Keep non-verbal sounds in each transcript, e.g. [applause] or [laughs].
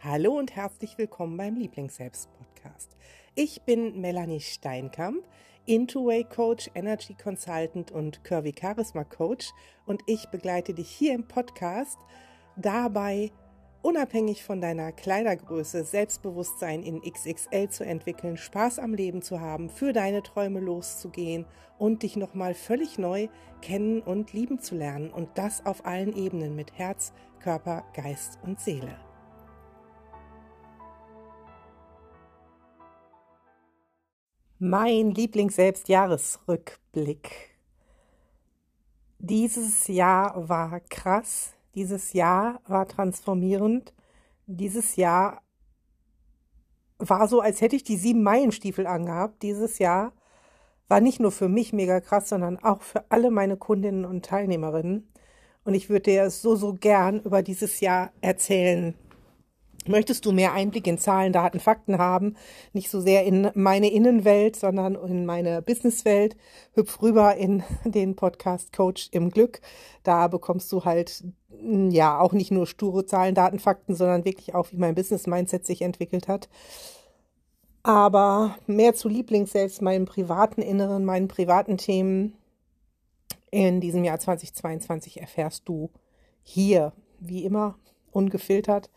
Hallo und herzlich willkommen beim Lieblingsselbst-Podcast. Ich bin Melanie Steinkamp, Into-Way Coach, Energy Consultant und Curvy Charisma Coach und ich begleite dich hier im Podcast dabei, unabhängig von deiner Kleidergröße Selbstbewusstsein in XXL zu entwickeln, Spaß am Leben zu haben, für deine Träume loszugehen und dich nochmal völlig neu kennen und lieben zu lernen und das auf allen Ebenen mit Herz, Körper, Geist und Seele. Mein Lieblings-Selbstjahresrückblick. Dieses Jahr war krass. Dieses Jahr war transformierend. Dieses Jahr war so, als hätte ich die sieben Meilenstiefel angehabt. Dieses Jahr war nicht nur für mich mega krass, sondern auch für alle meine Kundinnen und Teilnehmerinnen. Und ich würde dir so, so gern über dieses Jahr erzählen. Möchtest du mehr Einblick in Zahlen, Daten, Fakten haben, nicht so sehr in meine Innenwelt, sondern in meine Businesswelt, hüpf rüber in [laughs] den Podcast Coach im Glück. Da bekommst du halt hm, ja auch nicht nur sture Zahlen, Daten, Fakten, sondern wirklich auch, wie mein Business-Mindset sich entwickelt hat. Aber mehr zu Lieblingsselbst, meinem privaten Inneren, meinen privaten Themen in diesem Jahr 2022 erfährst du hier, wie immer, ungefiltert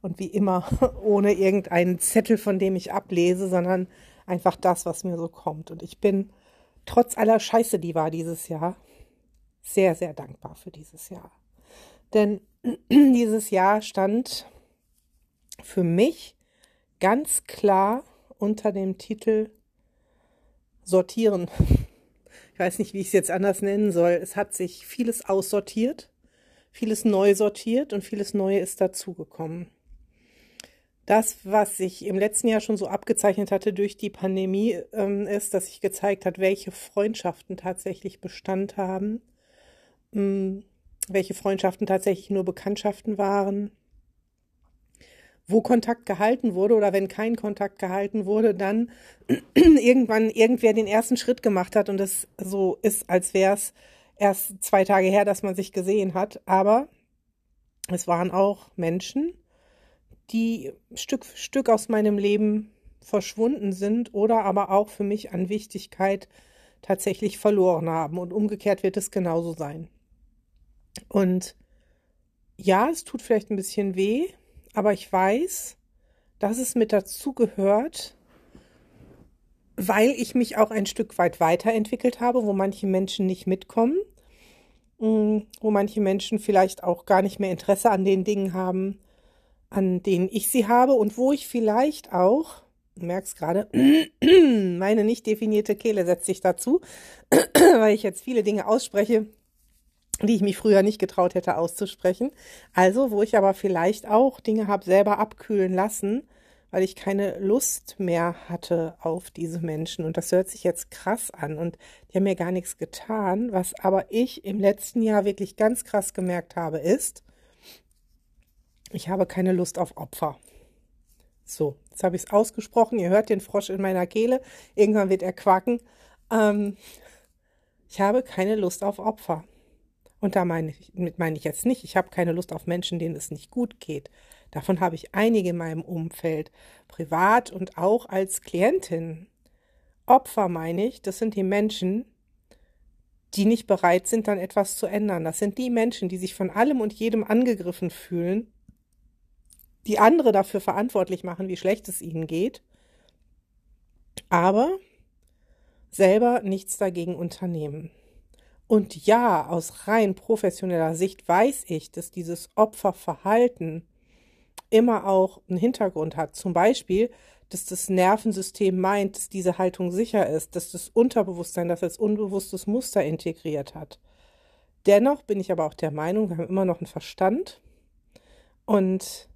und wie immer [laughs] ohne irgendeinen Zettel, von dem ich ablese, sondern einfach das, was mir so kommt. Und ich bin trotz aller Scheiße, die war dieses Jahr, sehr, sehr dankbar für dieses Jahr. Denn [clears throat] dieses Jahr stand für mich ganz klar unter dem Titel Sortieren. [laughs] Ich weiß nicht, wie ich es jetzt anders nennen soll. Es hat sich vieles aussortiert, vieles neu sortiert und vieles Neue ist dazugekommen. Das, was sich im letzten Jahr schon so abgezeichnet hatte durch die Pandemie, ähm, ist, dass sich gezeigt hat, welche Freundschaften tatsächlich Bestand haben, ähm, welche Freundschaften tatsächlich nur Bekanntschaften waren, wo Kontakt gehalten wurde oder wenn kein Kontakt gehalten wurde, dann [clears throat] irgendwann irgendwer den ersten Schritt gemacht hat und es so ist, als wäre es erst zwei Tage her, dass man sich gesehen hat. Aber es waren auch Menschen, die Stück für Stück aus meinem Leben verschwunden sind oder aber auch für mich an Wichtigkeit tatsächlich verloren haben. Und umgekehrt wird es genauso sein. Und ja, es tut vielleicht ein bisschen weh, aber ich weiß, dass es mit dazu gehört, weil ich mich auch ein Stück weit weiterentwickelt habe, wo manche Menschen nicht mitkommen, mm, wo manche Menschen vielleicht auch gar nicht mehr Interesse an den Dingen haben, an denen ich sie habe und wo ich vielleicht auch, du merkst gerade, [clears throat] meine nicht definierte Kehle setzt sich dazu, [clears throat] weil ich jetzt viele Dinge ausspreche, die ich mich früher nicht getraut hätte auszusprechen. Also, wo ich aber vielleicht auch Dinge habe selber abkühlen lassen, weil ich keine Lust mehr hatte auf diese Menschen. Und das hört sich jetzt krass an und die haben mir gar nichts getan. Was aber ich im letzten Jahr wirklich ganz krass gemerkt habe, ist, ich habe keine Lust auf Opfer. So, jetzt habe ich es ausgesprochen. Ihr hört den Frosch in meiner Kehle. Irgendwann wird er quaken. Ähm, ich habe keine Lust auf Opfer. Und da meine ich, meine ich jetzt nicht, ich habe keine Lust auf Menschen, denen es nicht gut geht. Davon habe ich einige in meinem Umfeld, privat und auch als Klientin. Opfer meine ich, das sind die Menschen, die nicht bereit sind, dann etwas zu ändern. Das sind die Menschen, die sich von allem und jedem angegriffen fühlen die andere dafür verantwortlich machen, wie schlecht es ihnen geht, aber selber nichts dagegen unternehmen. Und ja, aus rein professioneller Sicht weiß ich, dass dieses Opferverhalten immer auch einen Hintergrund hat. Zum Beispiel, dass das Nervensystem meint, dass diese Haltung sicher ist, dass das Unterbewusstsein das als unbewusstes Muster integriert hat. Dennoch bin ich aber auch der Meinung, wir haben immer noch einen Verstand und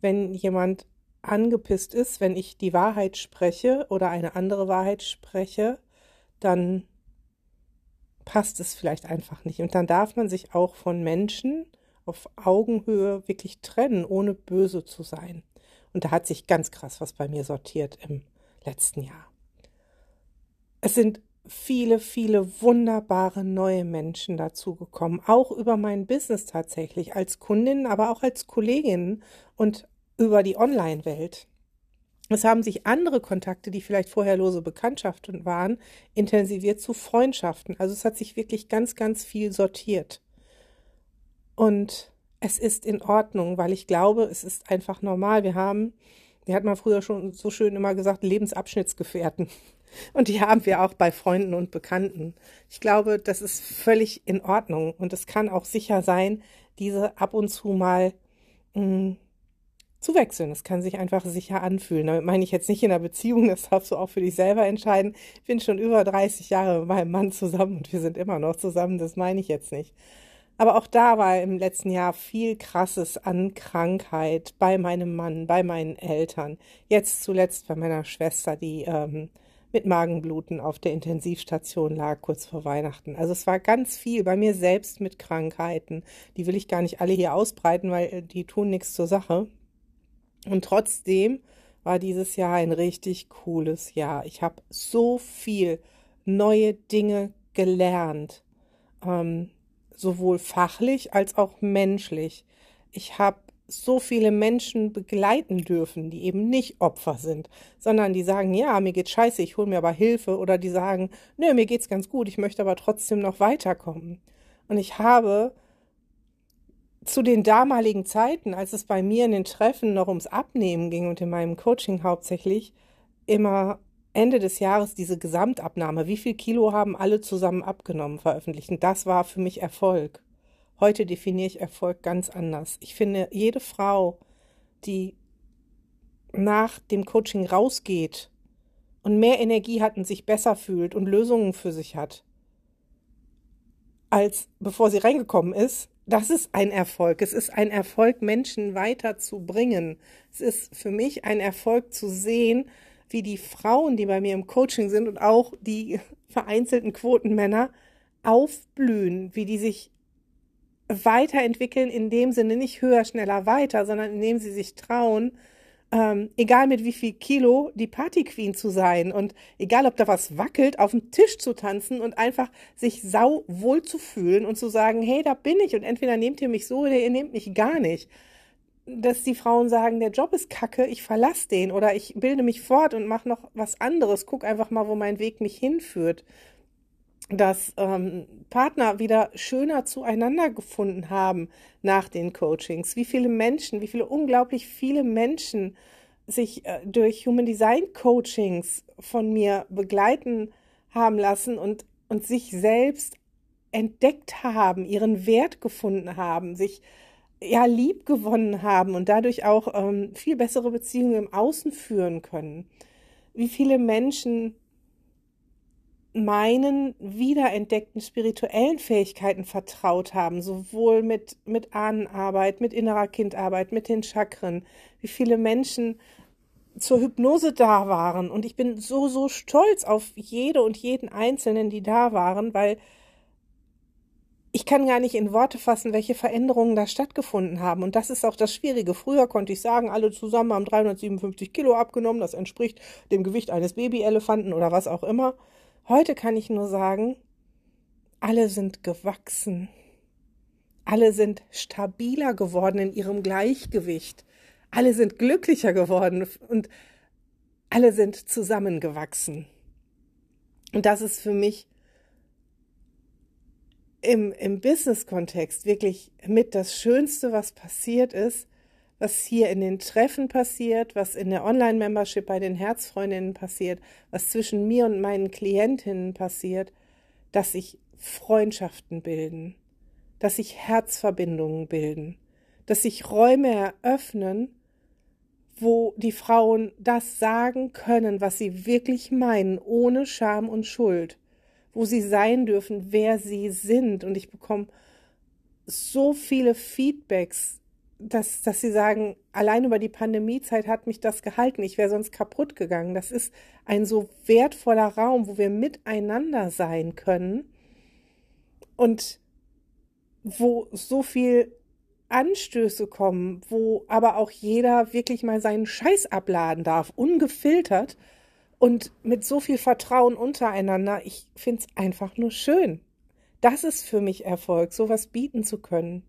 wenn jemand angepisst ist, wenn ich die Wahrheit spreche oder eine andere Wahrheit spreche, dann passt es vielleicht einfach nicht. Und dann darf man sich auch von Menschen auf Augenhöhe wirklich trennen, ohne böse zu sein. Und da hat sich ganz krass was bei mir sortiert im letzten Jahr. Es sind viele, viele wunderbare neue Menschen dazugekommen, auch über mein Business tatsächlich, als Kundin, aber auch als Kollegin und über die Online-Welt. Es haben sich andere Kontakte, die vielleicht vorher lose Bekanntschaften waren, intensiviert zu Freundschaften. Also es hat sich wirklich ganz, ganz viel sortiert. Und es ist in Ordnung, weil ich glaube, es ist einfach normal. Wir haben, wie hat man früher schon so schön immer gesagt, Lebensabschnittsgefährten. [laughs] Und die haben wir auch bei Freunden und Bekannten. Ich glaube, das ist völlig in Ordnung. Und es kann auch sicher sein, diese ab und zu mal mh, hm, zu wechseln. Es kann sich einfach sicher anfühlen. Damit meine ich jetzt nicht in einer Beziehung, das darfst du auch für dich selber entscheiden. Ich bin schon über 30 Jahre mit meinem Mann zusammen und wir sind immer noch zusammen, das meine ich jetzt nicht. Aber auch da war im letzten Jahr viel Krasses an Krankheit bei meinem Mann, bei meinen Eltern. Jetzt zuletzt bei meiner Schwester, die ähm, mit Magenbluten auf der Intensivstation lag, kurz vor Weihnachten. Also es war ganz viel bei mir selbst mit Krankheiten. Die will ich gar nicht alle hier ausbreiten, weil äh, die tun nichts zur Sache. Und trotzdem war dieses Jahr ein richtig cooles Jahr. Ich habe so viel neue Dinge gelernt, ähm, sowohl fachlich als auch menschlich. Ich habe so viele Menschen begleiten dürfen, die eben nicht Opfer sind, sondern die sagen, ja, mir geht's scheiße, ich hole mir aber Hilfe, oder die sagen, nö, mir geht's ganz gut, ich möchte aber trotzdem noch weiterkommen. Und ich habe zu den damaligen Zeiten, als es bei mir in den Treffen noch ums Abnehmen ging und in meinem Coaching hauptsächlich, immer Ende des Jahres diese Gesamtabnahme, wie viel Kilo haben alle zusammen abgenommen, veröffentlicht. Und das war für mich Erfolg. Heute definiere ich Erfolg ganz anders. Ich finde, jede Frau, die nach dem Coaching rausgeht und mehr Energie hat und sich besser fühlt und Lösungen für sich hat, als bevor sie reingekommen ist, das ist ein Erfolg. Es ist ein Erfolg, Menschen weiterzubringen. Es ist für mich ein Erfolg zu sehen, wie die Frauen, die bei mir im Coaching sind und auch die [laughs] vereinzelten Quotenmänner aufblühen, wie die sich weiterentwickeln in dem Sinne nicht höher, schneller, weiter, sondern indem sie sich trauen, ähm, egal mit wie viel Kilo, die Partyqueen zu sein und egal ob da was wackelt, auf dem Tisch zu tanzen und einfach sich sau wohl zu fühlen und zu sagen, hey, da bin ich und entweder nehmt ihr mich so oder ihr nehmt mich gar nicht. Dass die Frauen sagen, der Job ist kacke, ich verlasse den oder ich bilde mich fort und mache noch was anderes, guck einfach mal, wo mein Weg mich hinführt dass ähm, Partner wieder schöner zueinander gefunden haben nach den Coachings. Wie viele Menschen, wie viele unglaublich viele Menschen sich äh, durch Human Design Coachings von mir begleiten haben lassen und, und sich selbst entdeckt haben, ihren Wert gefunden haben, sich ja lieb gewonnen haben und dadurch auch ähm, viel bessere Beziehungen im Außen führen können. Wie viele Menschen meinen wiederentdeckten spirituellen Fähigkeiten vertraut haben, sowohl mit, mit Ahnenarbeit, mit innerer Kindarbeit, mit den Chakren, wie viele Menschen zur Hypnose da waren. Und ich bin so, so stolz auf jede und jeden Einzelnen, die da waren, weil ich kann gar nicht in Worte fassen, welche Veränderungen da stattgefunden haben. Und das ist auch das Schwierige. Früher konnte ich sagen, alle zusammen haben 357 Kilo abgenommen. Das entspricht dem Gewicht eines Babyelefanten oder was auch immer. Heute kann ich nur sagen, alle sind gewachsen. Alle sind stabiler geworden in ihrem Gleichgewicht. Alle sind glücklicher geworden und alle sind zusammengewachsen. Und das ist für mich im, im Business-Kontext wirklich mit das Schönste, was passiert ist, was hier in den Treffen passiert, was in der Online-Membership bei den Herzfreundinnen passiert, was zwischen mir und meinen Klientinnen passiert, dass sich Freundschaften bilden, dass sich Herzverbindungen bilden, dass sich Räume eröffnen, wo die Frauen das sagen können, was sie wirklich meinen, ohne Scham und Schuld, wo sie sein dürfen, wer sie sind. Und ich bekomme so viele Feedbacks dass, dass sie sagen, allein über die Pandemiezeit hat mich das gehalten, ich wäre sonst kaputt gegangen. Das ist ein so wertvoller Raum, wo wir miteinander sein können und wo so viel Anstöße kommen, wo aber auch jeder wirklich mal seinen Scheiß abladen darf, ungefiltert und mit so viel Vertrauen untereinander. Ich finde es einfach nur schön. Das ist für mich Erfolg, sowas bieten zu können.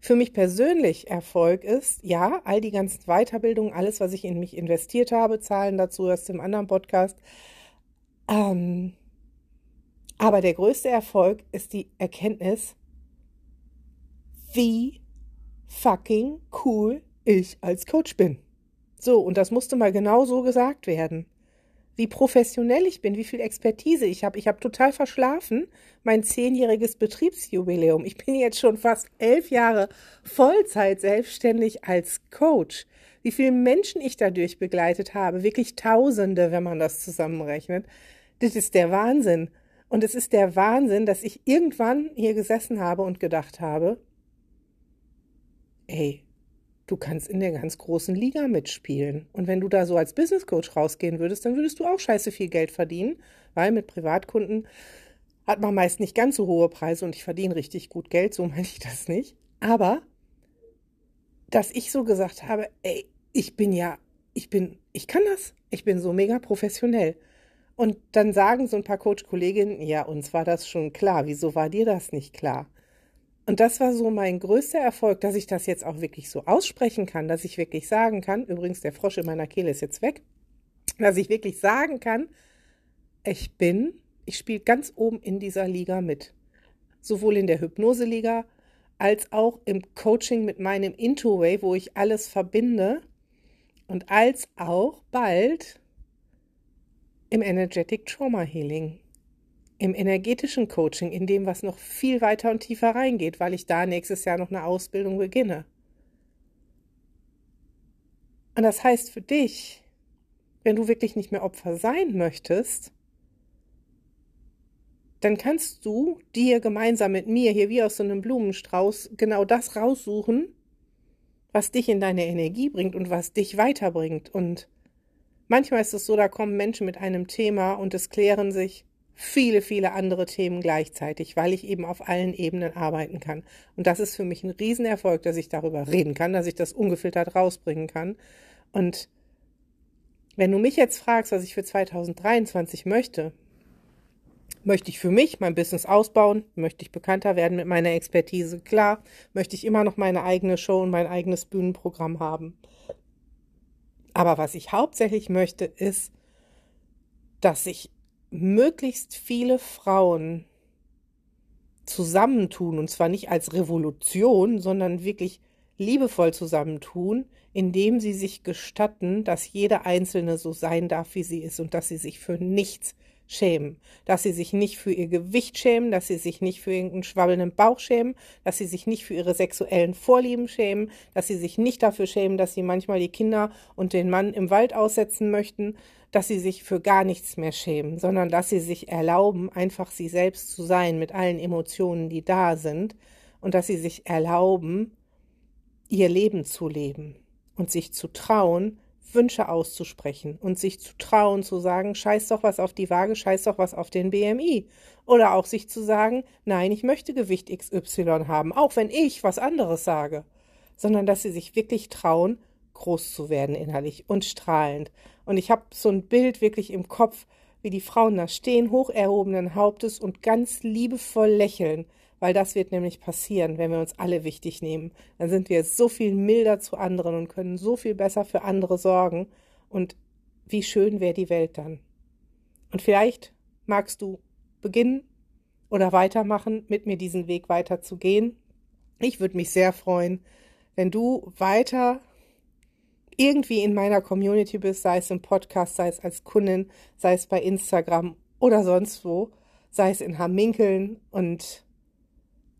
Für mich persönlich Erfolg ist, ja, all die ganzen Weiterbildungen, alles, was ich in mich investiert habe, Zahlen dazu aus dem anderen Podcast. Ähm, aber der größte Erfolg ist die Erkenntnis, wie fucking cool ich als Coach bin. So, und das musste mal genau so gesagt werden wie professionell ich bin, wie viel Expertise ich habe. Ich habe total verschlafen mein zehnjähriges Betriebsjubiläum. Ich bin jetzt schon fast elf Jahre Vollzeit selbstständig als Coach. Wie viele Menschen ich dadurch begleitet habe, wirklich Tausende, wenn man das zusammenrechnet. Das ist der Wahnsinn. Und es ist der Wahnsinn, dass ich irgendwann hier gesessen habe und gedacht habe, ey, du kannst in der ganz großen Liga mitspielen. Und wenn du da so als Business Coach rausgehen würdest, dann würdest du auch scheiße viel Geld verdienen, weil mit Privatkunden hat man meist nicht ganz so hohe Preise und ich verdiene richtig gut Geld, so [laughs] meine ich das nicht. Aber, dass ich so gesagt habe, ey, ich bin ja, ich bin, ich kann das, ich bin so mega professionell. Und dann sagen so ein paar Coach-Kolleginnen, ja, uns war das schon klar, wieso war dir das nicht klar? Und das war so mein größter Erfolg, dass ich das jetzt auch wirklich so aussprechen kann, dass ich wirklich sagen kann, übrigens der Frosch in meiner Kehle ist jetzt weg, dass ich wirklich sagen kann, ich bin, ich spiele ganz oben in dieser Liga mit. Sowohl in der Hypnoseliga als auch im Coaching mit meinem Intoway, wo ich alles verbinde und als auch bald im Energetic Trauma Healing im energetischen Coaching, in dem, was noch viel weiter und tiefer reingeht, weil ich da nächstes Jahr noch eine Ausbildung beginne. Und das heißt für dich, wenn du wirklich nicht mehr Opfer sein möchtest, dann kannst du dir gemeinsam mit mir hier wie aus so einem Blumenstrauß genau das raussuchen, was dich in deine Energie bringt und was dich weiterbringt. Und manchmal ist es so, da kommen Menschen mit einem Thema und es klären sich viele, viele andere Themen gleichzeitig, weil ich eben auf allen Ebenen arbeiten kann. Und das ist für mich ein Riesenerfolg, dass ich darüber reden kann, dass ich das ungefiltert rausbringen kann. Und wenn du mich jetzt fragst, was ich für 2023 möchte, möchte ich für mich mein Business ausbauen, möchte ich bekannter werden mit meiner Expertise, klar, möchte ich immer noch meine eigene Show und mein eigenes Bühnenprogramm haben. Aber was ich hauptsächlich möchte, ist, dass ich möglichst viele Frauen zusammentun, und zwar nicht als Revolution, sondern wirklich liebevoll zusammentun, indem sie sich gestatten, dass jede Einzelne so sein darf, wie sie ist und dass sie sich für nichts schämen, dass sie sich nicht für ihr Gewicht schämen, dass sie sich nicht für irgendeinen schwabbelnden Bauch schämen, dass sie sich nicht für ihre sexuellen Vorlieben schämen, dass sie sich nicht dafür schämen, dass sie manchmal die Kinder und den Mann im Wald aussetzen möchten, dass sie sich für gar nichts mehr schämen, sondern dass sie sich erlauben, einfach sie selbst zu sein mit allen Emotionen, die da sind, und dass sie sich erlauben, ihr Leben zu leben und sich zu trauen, Wünsche auszusprechen und sich zu trauen, zu sagen, scheiß doch was auf die Waage, scheiß doch was auf den BMI. Oder auch sich zu sagen, nein, ich möchte Gewicht XY haben, auch wenn ich was anderes sage. Sondern dass sie sich wirklich trauen, groß zu werden innerlich und strahlend. Und ich habe so ein Bild wirklich im Kopf, wie die Frauen da stehen, hoch erhobenen Hauptes und ganz liebevoll lächeln weil das wird nämlich passieren, wenn wir uns alle wichtig nehmen. Dann sind wir so viel milder zu anderen und können so viel besser für andere sorgen. Und wie schön wäre die Welt dann. Und vielleicht magst du beginnen oder weitermachen, mit mir diesen Weg weiterzugehen. Ich würde mich sehr freuen, wenn du weiter irgendwie in meiner Community bist, sei es im Podcast, sei es als Kundin, sei es bei Instagram oder sonst wo, sei es in Haminkeln und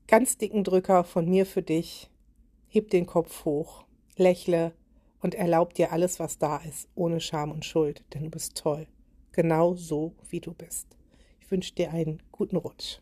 ganz dicken Drücker von mir für dich. Heb den Kopf hoch, lächle und erlaub dir alles, was da ist, ohne Scham und Schuld, denn du bist toll, genau so wie du bist. Ich wünsche dir einen guten Rutsch.